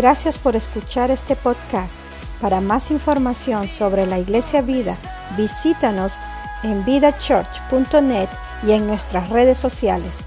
Gracias por escuchar este podcast. Para más información sobre la Iglesia Vida, visítanos en vidachurch.net y en nuestras redes sociales.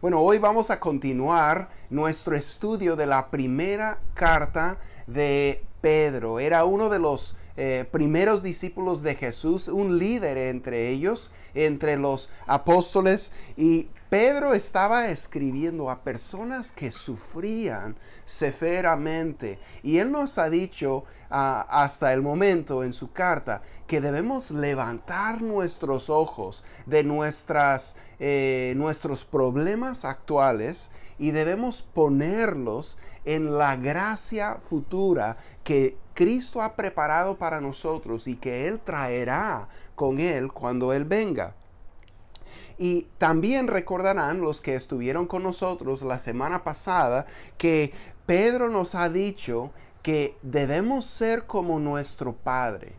Bueno, hoy vamos a continuar nuestro estudio de la primera carta de Pedro. Era uno de los eh, primeros discípulos de Jesús, un líder entre ellos, entre los apóstoles. Y Pedro estaba escribiendo a personas que sufrían severamente. Y él nos ha dicho ah, hasta el momento en su carta que debemos levantar nuestros ojos de nuestras, eh, nuestros problemas actuales y debemos ponerlos en la gracia futura que Cristo ha preparado para nosotros y que Él traerá con Él cuando Él venga. Y también recordarán los que estuvieron con nosotros la semana pasada que Pedro nos ha dicho que debemos ser como nuestro Padre,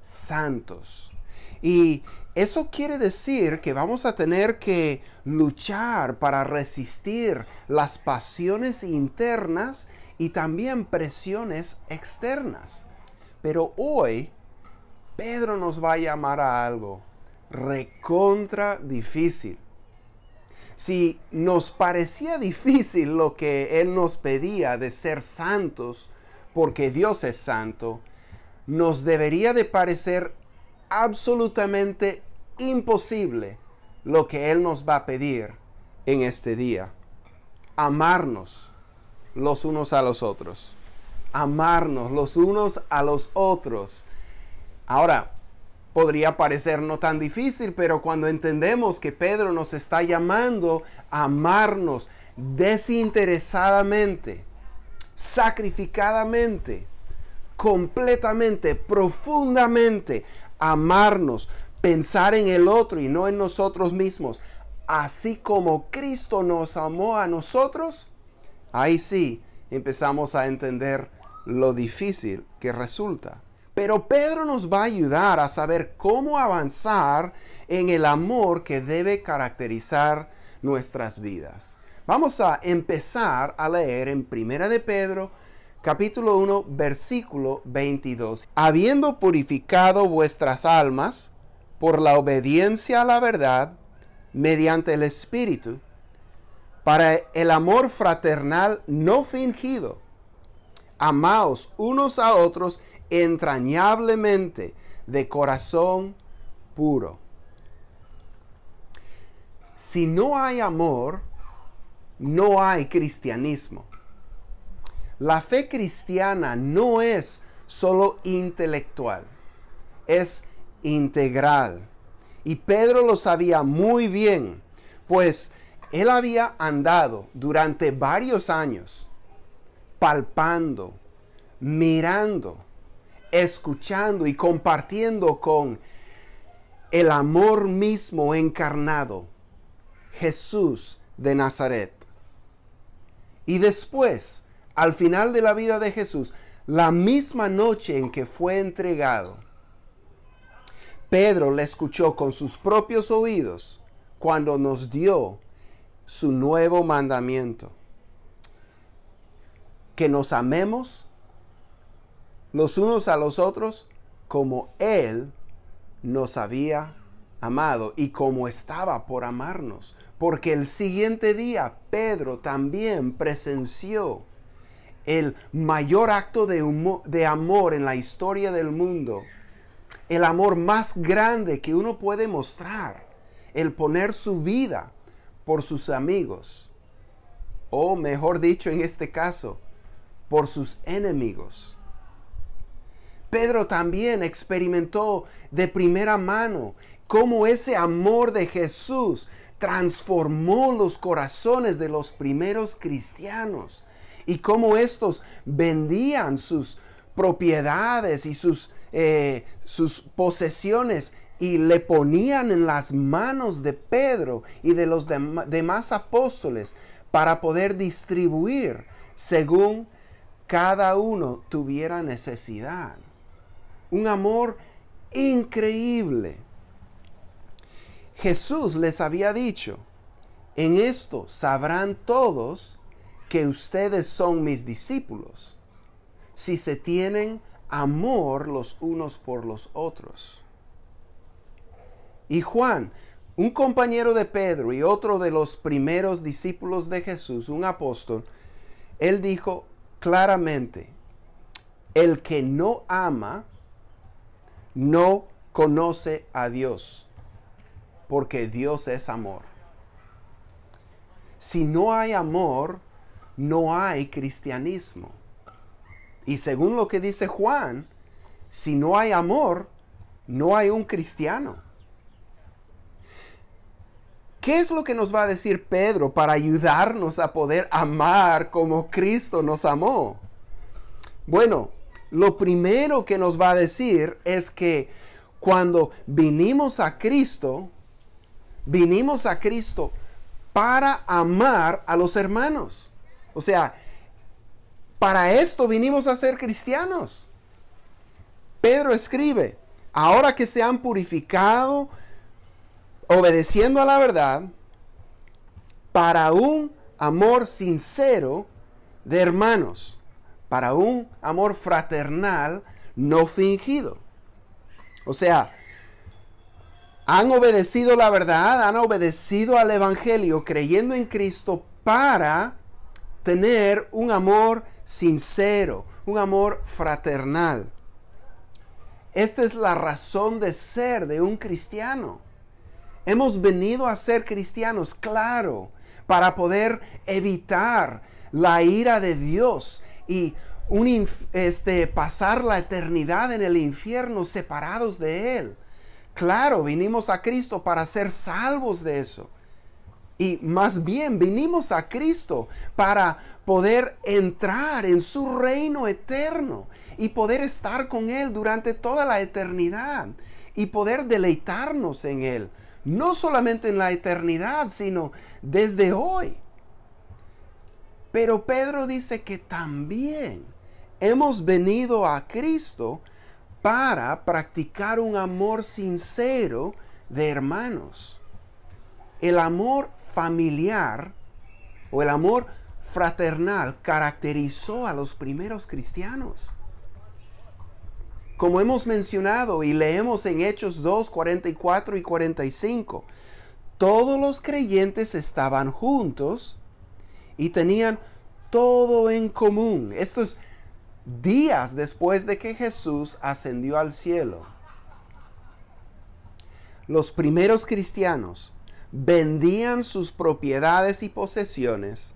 santos. Y eso quiere decir que vamos a tener que luchar para resistir las pasiones internas y también presiones externas. Pero hoy Pedro nos va a llamar a algo recontra difícil. Si nos parecía difícil lo que Él nos pedía de ser santos, porque Dios es santo, nos debería de parecer absolutamente imposible lo que Él nos va a pedir en este día. Amarnos los unos a los otros. Amarnos los unos a los otros. Ahora, podría parecer no tan difícil, pero cuando entendemos que Pedro nos está llamando a amarnos desinteresadamente, sacrificadamente, completamente, profundamente, amarnos, pensar en el otro y no en nosotros mismos, así como Cristo nos amó a nosotros, ahí sí empezamos a entender lo difícil que resulta. Pero Pedro nos va a ayudar a saber cómo avanzar en el amor que debe caracterizar nuestras vidas. Vamos a empezar a leer en Primera de Pedro, capítulo 1, versículo 22. Habiendo purificado vuestras almas por la obediencia a la verdad, mediante el Espíritu, para el amor fraternal no fingido. Amaos unos a otros entrañablemente de corazón puro. Si no hay amor, no hay cristianismo. La fe cristiana no es solo intelectual, es integral. Y Pedro lo sabía muy bien, pues él había andado durante varios años palpando, mirando, escuchando y compartiendo con el amor mismo encarnado, Jesús de Nazaret. Y después, al final de la vida de Jesús, la misma noche en que fue entregado, Pedro le escuchó con sus propios oídos cuando nos dio su nuevo mandamiento. Que nos amemos los unos a los otros como Él nos había amado y como estaba por amarnos. Porque el siguiente día Pedro también presenció el mayor acto de, de, amor en la historia del mundo. El amor más grande que uno puede mostrar. El poner su vida por sus amigos. O mejor dicho en este caso, por sus enemigos. Pedro también experimentó de primera mano cómo ese amor de Jesús transformó los corazones de los primeros cristianos y cómo estos vendían sus propiedades y sus, eh, sus posesiones y le ponían en las manos de Pedro y de los demás apóstoles para poder distribuir según cada uno tuviera necesidad. Un amor increíble. Jesús les había dicho, en esto sabrán todos que ustedes son mis discípulos si se tienen amor los unos por los otros. Y Juan, un compañero de Pedro y otro de los primeros discípulos de Jesús, un apóstol, él dijo claramente, el que no ama no conoce a Dios, porque Dios es amor. Si no hay amor, no hay cristianismo. Y según lo que dice Juan, si no hay amor, no hay un cristiano. ¿Qué es lo que nos va a decir Pedro para ayudarnos a poder amar como Cristo nos amó? Bueno, lo primero que nos va a decir es que cuando vinimos a Cristo, vinimos a Cristo para amar a los hermanos. O sea, para esto vinimos a ser cristianos. Pedro escribe, ahora que se han purificado, obedeciendo a la verdad, para un amor sincero de hermanos, para un amor fraternal no fingido. O sea, han obedecido la verdad, han obedecido al Evangelio, creyendo en Cristo para tener un amor sincero, un amor fraternal. Esta es la razón de ser de un cristiano. Hemos venido a ser cristianos, claro, para poder evitar la ira de Dios y un, este, pasar la eternidad en el infierno separados de Él. Claro, vinimos a Cristo para ser salvos de eso. Y más bien vinimos a Cristo para poder entrar en su reino eterno y poder estar con Él durante toda la eternidad y poder deleitarnos en Él. No solamente en la eternidad, sino desde hoy. Pero Pedro dice que también hemos venido a Cristo para practicar un amor sincero de hermanos. El amor familiar o el amor fraternal caracterizó a los primeros cristianos. Como hemos mencionado y leemos en Hechos 2, 44 y 45, todos los creyentes estaban juntos y tenían todo en común. Estos días después de que Jesús ascendió al cielo. Los primeros cristianos vendían sus propiedades y posesiones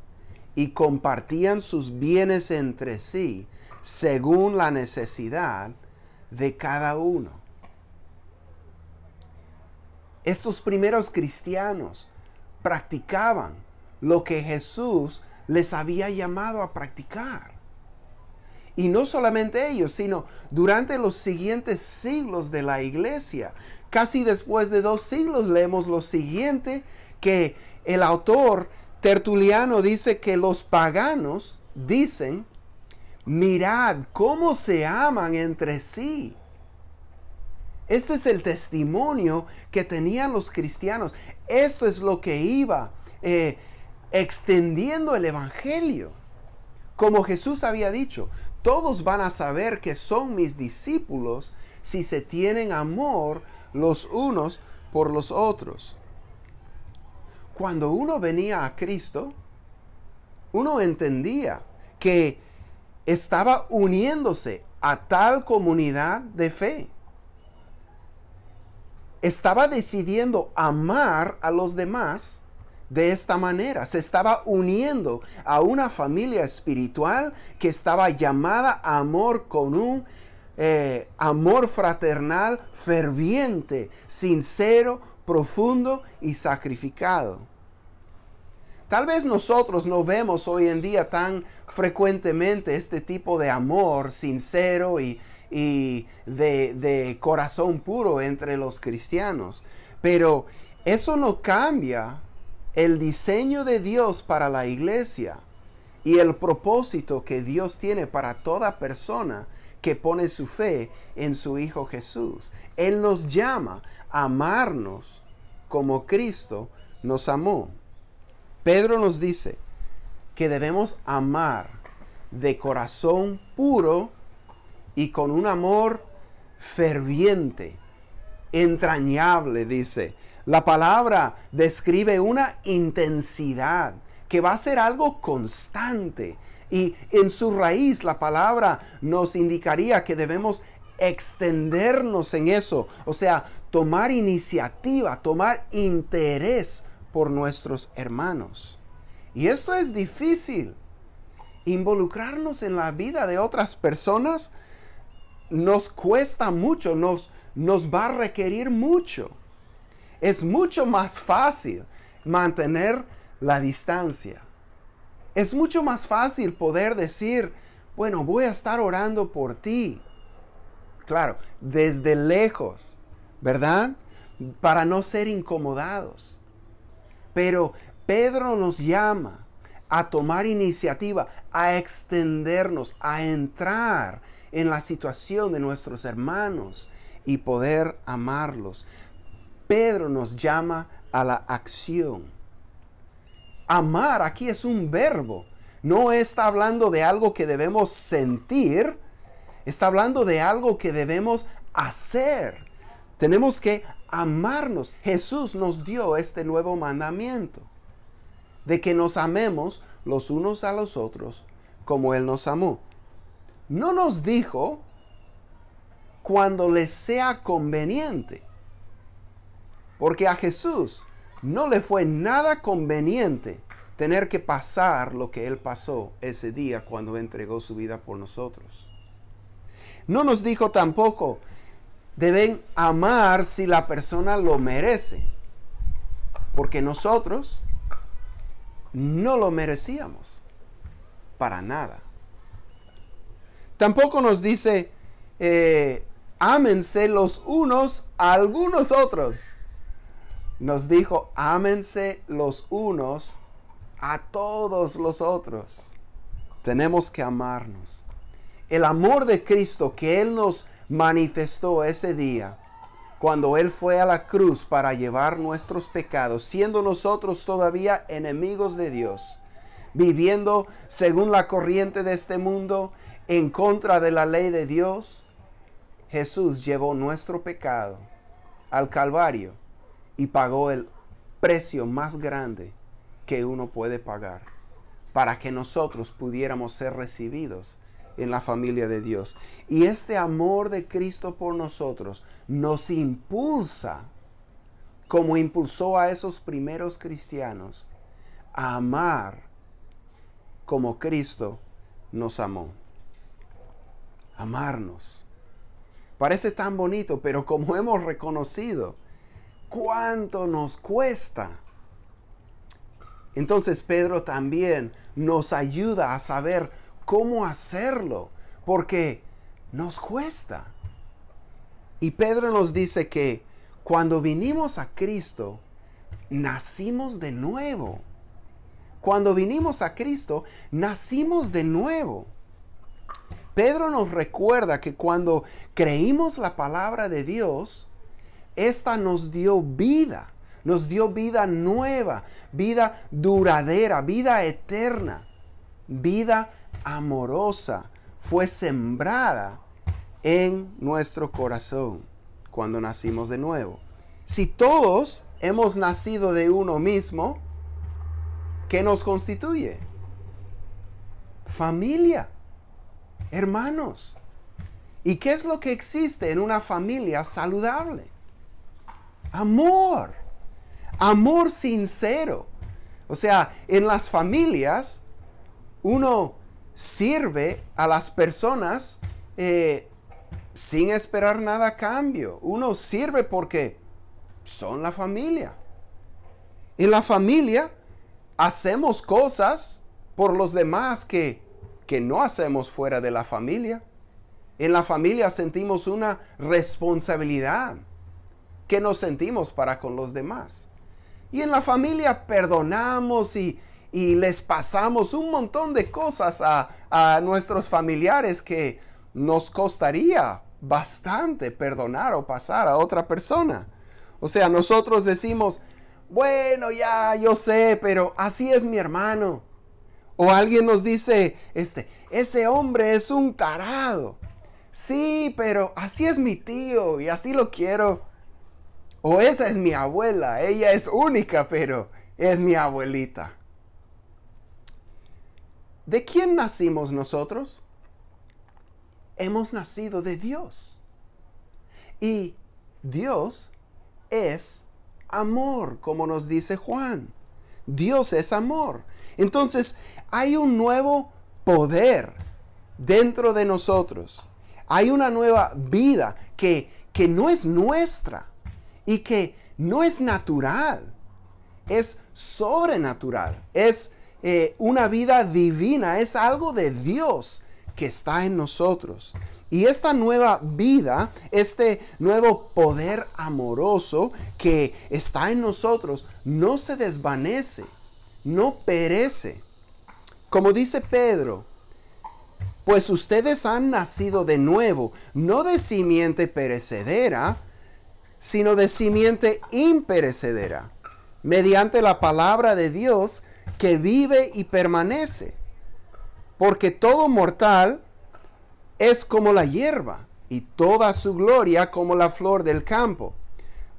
y compartían sus bienes entre sí según la necesidad de cada uno. Estos primeros cristianos practicaban lo que Jesús les había llamado a practicar. Y no solamente ellos, sino durante los siguientes siglos de la iglesia. Casi después de dos siglos leemos lo siguiente, que el autor Tertuliano dice que los paganos dicen, mirad cómo se aman entre sí. Este es el testimonio que tenían los cristianos. Esto es lo que iba eh, extendiendo el Evangelio. Como Jesús había dicho, todos van a saber que son mis discípulos si se tienen amor los unos por los otros. Cuando uno venía a Cristo, uno entendía que estaba uniéndose a tal comunidad de fe. Estaba decidiendo amar a los demás de esta manera. Se estaba uniendo a una familia espiritual que estaba llamada a amor con un eh, amor fraternal ferviente, sincero, profundo y sacrificado. Tal vez nosotros no vemos hoy en día tan frecuentemente este tipo de amor sincero y, de, de corazón puro entre los cristianos, pero eso no cambia el diseño de Dios para la iglesia y el propósito que Dios tiene para toda persona que pone su fe en su Hijo Jesús. Él nos llama a amarnos como Cristo nos amó. Pedro nos dice que debemos amar de corazón puro y con un amor ferviente, entrañable, dice. La palabra describe una intensidad que va a ser algo constante. Y en su raíz la palabra nos indicaría que debemos extendernos en eso. O sea, tomar iniciativa, tomar interés por nuestros hermanos. Y esto es difícil. Involucrarnos en la vida de otras personas nos cuesta mucho, nos, nos va a requerir mucho. Es mucho más fácil mantener la distancia. Es mucho más fácil poder decir, bueno, voy a estar orando por ti. Claro, desde lejos, ¿verdad? Para no ser incomodados. Pero Pedro nos llama a tomar iniciativa, a extendernos, a entrar en la situación de nuestros hermanos y poder amarlos. Pedro nos llama a la acción. Amar aquí es un verbo. No está hablando de algo que debemos sentir, está hablando de algo que debemos hacer. Tenemos que amarnos. Jesús nos dio este nuevo mandamiento de que nos amemos los unos a los otros como Él nos amó. No nos dijo cuando le sea conveniente. Porque a Jesús no le fue nada conveniente tener que pasar lo que Él pasó ese día cuando entregó su vida por nosotros. No nos dijo tampoco, deben amar si la persona lo merece. Porque nosotros no lo merecíamos. Para nada. Tampoco nos dice, eh, ámense los unos a algunos otros nos dijo, ámense los unos a todos los otros. Tenemos que amarnos. El amor de Cristo que Él nos manifestó ese día, cuando Él fue a la cruz para llevar nuestros pecados, siendo nosotros todavía enemigos de Dios, viviendo según la corriente de este mundo, en contra de la ley de Dios, Jesús llevó nuestro pecado al Calvario y pagó el precio más grande que uno puede pagar para que nosotros pudiéramos ser recibidos en la familia de Dios. Y este amor de Cristo por nosotros nos impulsa, como impulsó a esos primeros cristianos, a amar como Cristo nos amó. Amarnos. Parece tan bonito, pero como hemos reconocido, cuánto nos cuesta. Entonces Pedro también nos ayuda a saber cómo hacerlo, porque nos cuesta. Y Pedro nos dice que cuando vinimos a Cristo, nacimos de nuevo. Cuando vinimos a Cristo, nacimos de nuevo. Pedro nos recuerda que cuando creímos la palabra de Dios, esta nos dio vida, nos dio vida nueva, vida duradera, vida eterna, vida amorosa. Fue sembrada en nuestro corazón cuando nacimos de nuevo. Si todos hemos nacido de uno mismo, ¿qué nos constituye? Familia, hermanos. ¿Y qué es lo que existe en una familia saludable? Amor. Amor sincero. O sea, en las familias uno sirve a las personas eh, sin esperar nada a cambio. Uno sirve porque son la familia. En la familia hacemos cosas por los demás que, que no hacemos fuera de la familia. En la familia sentimos una responsabilidad que nos sentimos para con los demás. Y en la familia perdonamos y, les pasamos un montón de cosas a, a nuestros familiares que nos costaría bastante perdonar o pasar a otra persona. O sea, nosotros decimos, bueno, ya, yo sé, pero así es mi hermano. O alguien nos dice, este, ese hombre es un tarado. Sí, pero así es mi tío y así lo quiero. O esa es mi abuela, ella es única, pero es mi abuelita. ¿De quién nacimos nosotros? Hemos nacido de Dios. Y Dios es amor, como nos dice Juan. Dios es amor. Entonces hay un nuevo poder dentro de nosotros. Hay una nueva vida que, que no es nuestra y que no es natural. Es sobrenatural. Es eh, una vida divina. Es algo de Dios que está en nosotros. Y esta nueva vida, este nuevo poder amoroso que está en nosotros, no se desvanece, no perece. Como dice Pedro, pues ustedes han nacido de nuevo, no de simiente perecedera, sino de simiente imperecedera, mediante la palabra de Dios que vive y permanece. Porque todo mortal es como la hierba y toda su gloria como la flor del campo.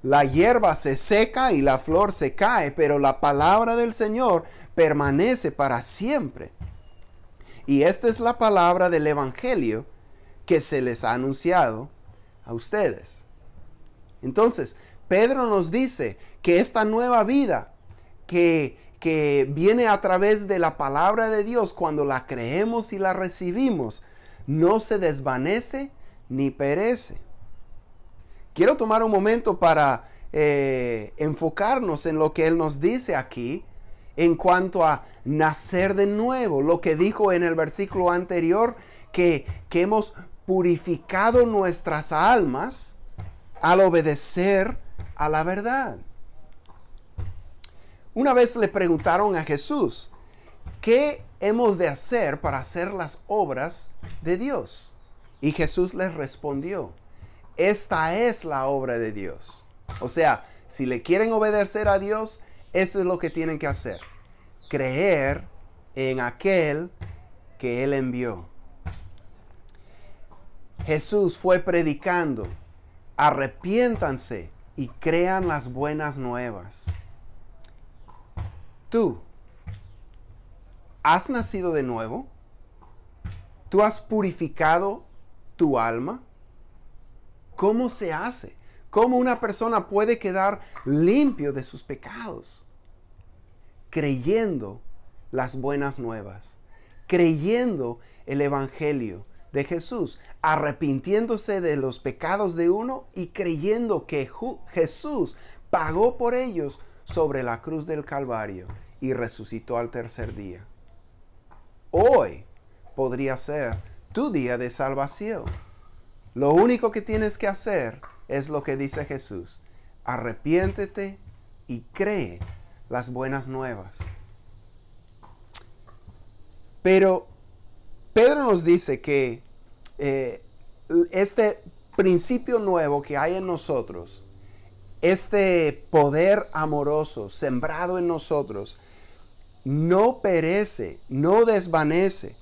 La hierba se seca y la flor se cae, pero la palabra del Señor permanece para siempre. Y esta es la palabra del Evangelio que se les ha anunciado a ustedes. Entonces, Pedro nos dice que esta nueva vida que, que viene a través de la palabra de Dios, cuando la creemos y la recibimos, no se desvanece ni perece. Quiero tomar un momento para eh, enfocarnos en lo que Él nos dice aquí en cuanto a nacer de nuevo, lo que dijo en el versículo anterior, que, que hemos purificado nuestras almas al obedecer a la verdad. Una vez le preguntaron a Jesús, ¿qué hemos de hacer para hacer las obras de Dios? Y Jesús les respondió, esta es la obra de Dios. O sea, si le quieren obedecer a Dios, esto es lo que tienen que hacer. Creer en aquel que Él envió. Jesús fue predicando, arrepiéntanse y crean las buenas nuevas. Tú, ¿Has nacido de nuevo? ¿Tú has purificado tu alma? ¿Cómo se hace? ¿Cómo una persona puede quedar limpio de sus pecados? Creyendo las buenas nuevas, creyendo el Evangelio de Jesús, arrepintiéndose de los pecados de uno y creyendo que Jesús pagó por ellos sobre la cruz del Calvario y resucitó al tercer día hoy podría ser tu día de salvación. Lo único que tienes que hacer es lo que dice Jesús. Arrepiéntete y cree las buenas nuevas. Pero Pedro nos dice que eh, este principio nuevo que hay en nosotros, este poder amoroso sembrado en nosotros, no perece, no desvanece.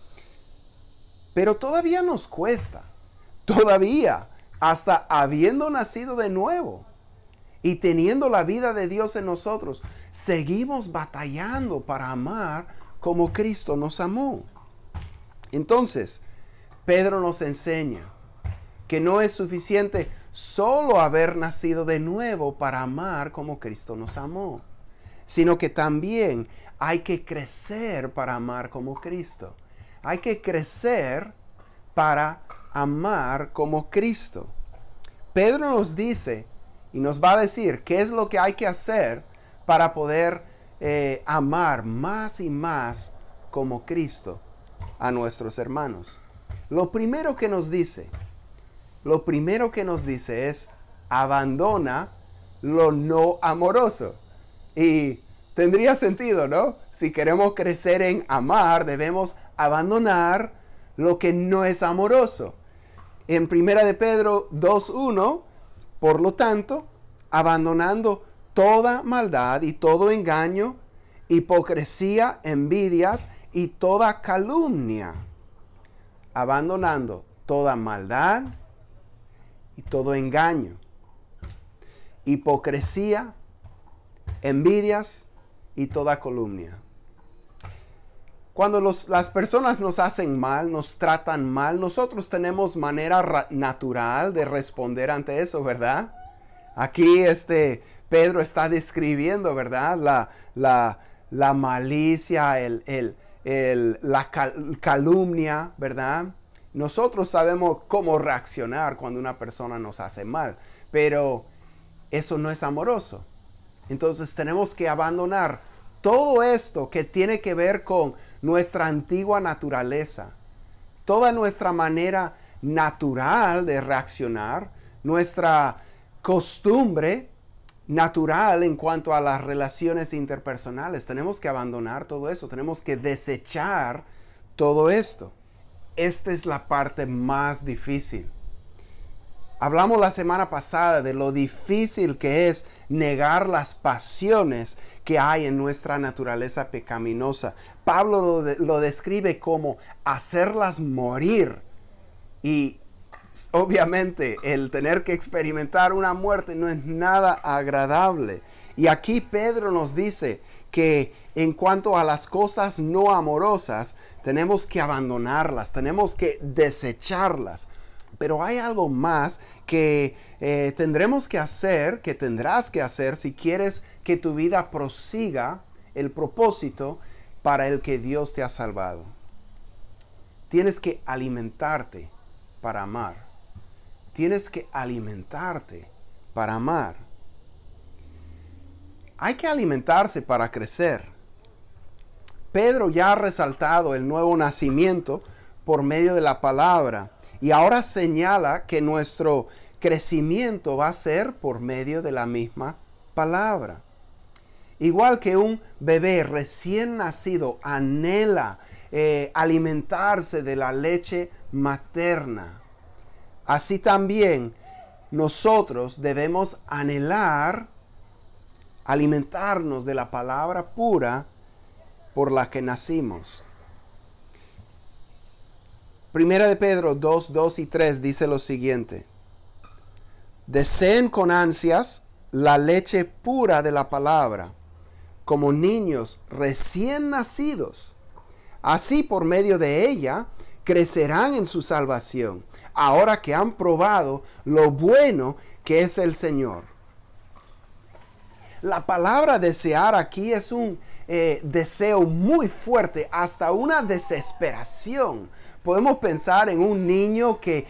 Pero todavía nos cuesta, todavía, hasta habiendo nacido de nuevo y teniendo la vida de Dios en nosotros, seguimos batallando para amar como Cristo nos amó. Entonces, Pedro nos enseña que no es suficiente solo haber nacido de nuevo para amar como Cristo nos amó sino que también hay que crecer para amar como Cristo. Hay que crecer para amar como Cristo. Pedro nos dice y nos va a decir qué es lo que hay que hacer para poder eh, amar más y más como Cristo a nuestros hermanos. Lo primero que nos dice, lo primero que nos dice es abandona lo no amoroso. Y tendría sentido, ¿no? Si queremos crecer en amar, debemos abandonar lo que no es amoroso. En Primera de Pedro 2.1, por lo tanto, abandonando toda maldad y todo engaño, hipocresía, envidias y toda calumnia, abandonando toda maldad y todo engaño. Hipocresía, envidias y toda calumnia. Cuando las personas nos hacen mal, nos tratan mal, nosotros tenemos manera natural de responder ante eso, ¿verdad? Aquí este Pedro está describiendo, ¿verdad? La, la, la malicia, el, el, la calumnia, ¿verdad? Nosotros sabemos cómo reaccionar cuando una persona nos hace mal, pero eso no es amoroso. Entonces tenemos que abandonar todo esto que tiene que ver con nuestra antigua naturaleza, toda nuestra manera natural de reaccionar, nuestra costumbre natural en cuanto a las relaciones interpersonales. Tenemos que abandonar todo eso, tenemos que desechar todo esto. Esta es la parte más difícil. Hablamos la semana pasada de lo difícil que es negar las pasiones que hay en nuestra naturaleza pecaminosa. Pablo lo, describe como hacerlas morir. Y obviamente el tener que experimentar una muerte no es nada agradable. Y aquí Pedro nos dice que en cuanto a las cosas no amorosas, tenemos que abandonarlas, tenemos que desecharlas. Pero hay algo más que eh, tendremos que hacer, que tendrás que hacer si quieres que tu vida prosiga el propósito para el que Dios te ha salvado. Tienes que alimentarte para amar. Tienes que alimentarte para amar. Hay que alimentarse para crecer. Pedro ya ha resaltado el nuevo nacimiento por medio de la palabra y ahora señala que nuestro crecimiento va a ser por medio de la misma palabra. Igual que un bebé recién nacido anhela eh, alimentarse de la leche materna, así también nosotros debemos anhelar alimentarnos de la palabra pura por la que nacimos. Primera de Pedro 2, 2 y 3 dice lo siguiente. Deseen con ansias la leche pura de la palabra, como niños recién nacidos. Así por medio de ella crecerán en su salvación, ahora que han probado lo bueno que es el Señor. La palabra desear aquí es un eh, deseo muy fuerte, hasta una desesperación Podemos pensar en un niño que,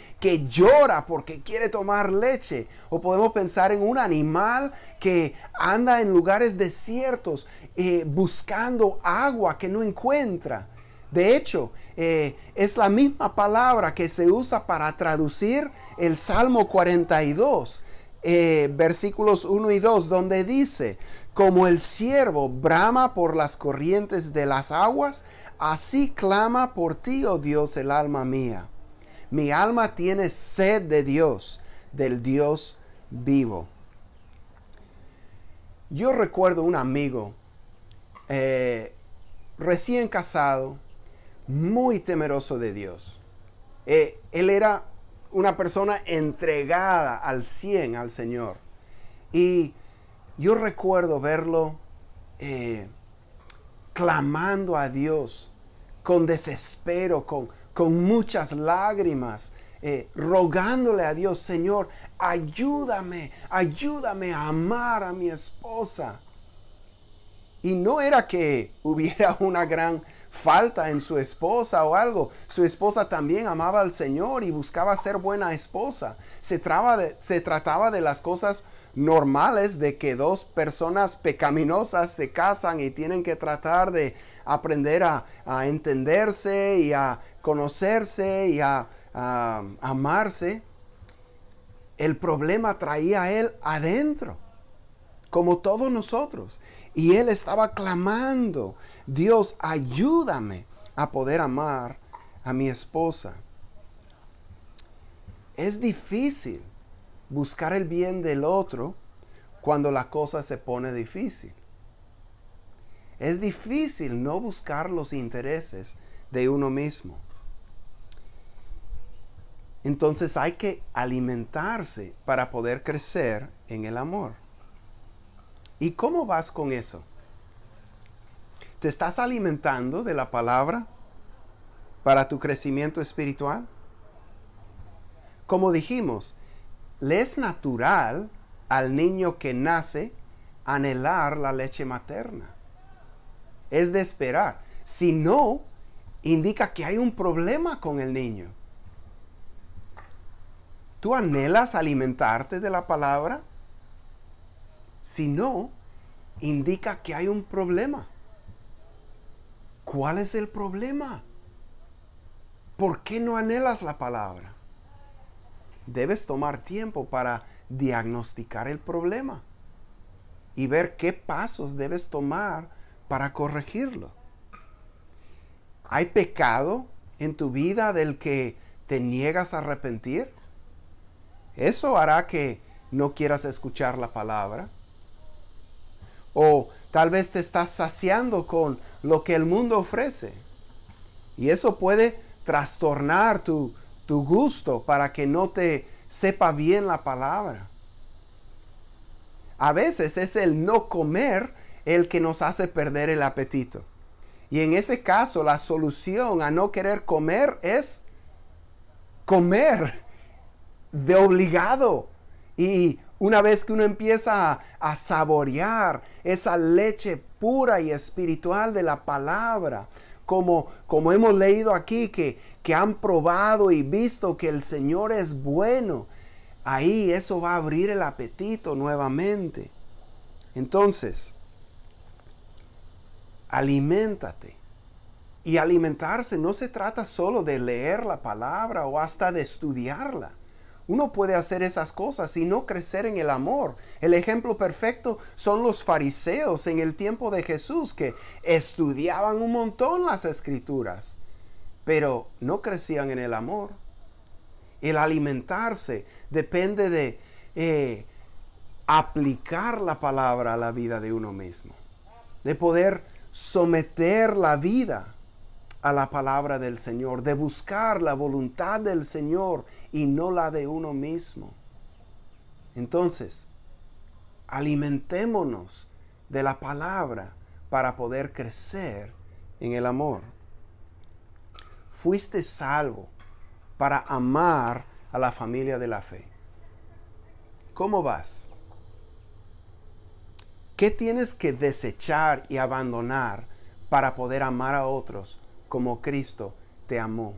llora porque quiere tomar leche. O podemos pensar en un animal que anda en lugares desiertos eh, buscando agua que no encuentra. De hecho, eh, es la misma palabra que se usa para traducir el Salmo 42, eh, versículos 1 y 2, donde dice, como el siervo brama por las corrientes de las aguas, Así clama por ti, oh Dios, el alma mía. Mi alma tiene sed de Dios, del Dios vivo. Yo recuerdo un amigo eh, recién casado, muy temeroso de Dios. Eh, él era una persona entregada al cien al Señor. Y yo recuerdo verlo eh, clamando a Dios con desespero, con, con muchas lágrimas, eh, rogándole a Dios, Señor, ayúdame, ayúdame a amar a mi esposa. Y no era que hubiera una gran falta en su esposa o algo. Su esposa también amaba al Señor y buscaba ser buena esposa. Se, de, se trataba de las cosas normales de que dos personas pecaminosas se casan y tienen que tratar de aprender a, entenderse y a conocerse y a, a amarse. El problema traía a él adentro como todos nosotros. Y él estaba clamando, Dios, ayúdame a poder amar a mi esposa. Es difícil buscar el bien del otro cuando la cosa se pone difícil. es difícil no buscar los intereses de uno mismo. Entonces hay que alimentarse para poder crecer en el amor. ¿Y cómo vas con eso? ¿Te estás alimentando de la palabra para tu crecimiento espiritual? Como dijimos, le es natural al niño que nace anhelar la leche materna. Es de esperar. Si no, indica que hay un problema con el niño. ¿Tú anhelas alimentarte de la palabra? Si no, indica que hay un problema. ¿Cuál es el problema? ¿Por qué no anhelas la palabra? Debes tomar tiempo para diagnosticar el problema y ver qué pasos debes tomar para corregirlo. ¿Hay pecado en tu vida del que te niegas a arrepentir? Eso hará que no quieras escuchar la palabra. O tal vez te estás saciando con lo que el mundo ofrece. Y eso puede trastornar tu, tu gusto para que no te sepa bien la palabra. A veces es el no comer el que nos hace perder el apetito. Y en ese caso la solución a no querer comer es comer de obligado. Y una vez que uno empieza a, saborear esa leche pura y espiritual de la palabra, como, como hemos leído aquí, que, que han probado y visto que el Señor es bueno, ahí eso va a abrir el apetito nuevamente. Entonces, aliméntate. Y alimentarse no se trata solo de leer la palabra o hasta de estudiarla. Uno puede hacer esas cosas y no crecer en el amor. El ejemplo perfecto son los fariseos en el tiempo de Jesús que estudiaban un montón las escrituras, pero no crecían en el amor. El alimentarse depende de eh, aplicar la palabra a la vida de uno mismo, de poder someter la vida a la palabra del Señor, de buscar la voluntad del Señor y no la de uno mismo. Entonces, alimentémonos de la palabra para poder crecer en el amor. Fuiste salvo para amar a la familia de la fe. ¿Cómo vas? ¿Qué tienes que desechar y abandonar para poder amar a otros como Cristo te amó.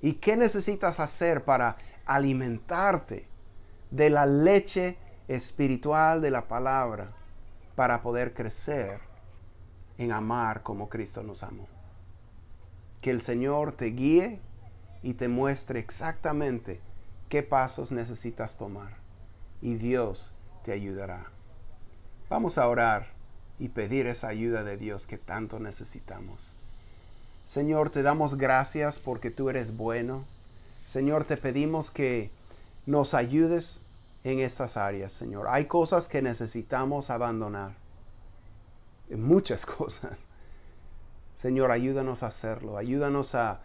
¿Y qué necesitas hacer para alimentarte de la leche espiritual de la palabra para poder crecer en amar como Cristo nos amó? Que el Señor te guíe y te muestre exactamente qué pasos necesitas tomar y Dios te ayudará. Vamos a orar y pedir esa ayuda de Dios que tanto necesitamos. Señor, te damos gracias porque tú eres bueno. Señor, te pedimos que nos ayudes en estas áreas, Señor. Hay cosas que necesitamos abandonar. Muchas cosas. Señor, ayúdanos a hacerlo. Ayúdanos a,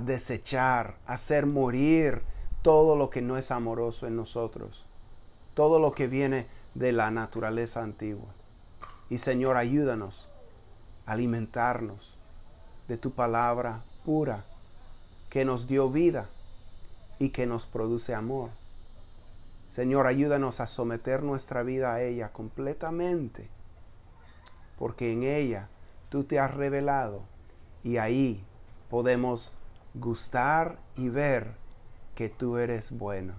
desechar, a hacer morir todo lo que no es amoroso en nosotros. Todo lo que viene de la naturaleza antigua. Y Señor, ayúdanos a alimentarnos de tu palabra pura, que nos dio vida y que nos produce amor. Señor, ayúdanos a someter nuestra vida a ella completamente, porque en ella tú te has revelado y ahí podemos gustar y ver que tú eres bueno.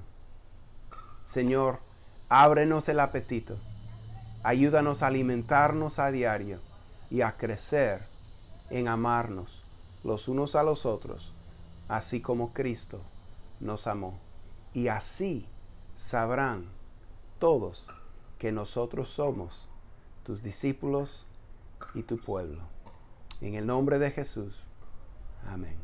Señor, ábrenos el apetito, ayúdanos a alimentarnos a diario y a crecer en amarnos los unos a los otros, así como Cristo nos amó. Y así sabrán todos que nosotros somos tus discípulos y tu pueblo. En el nombre de Jesús. Amén.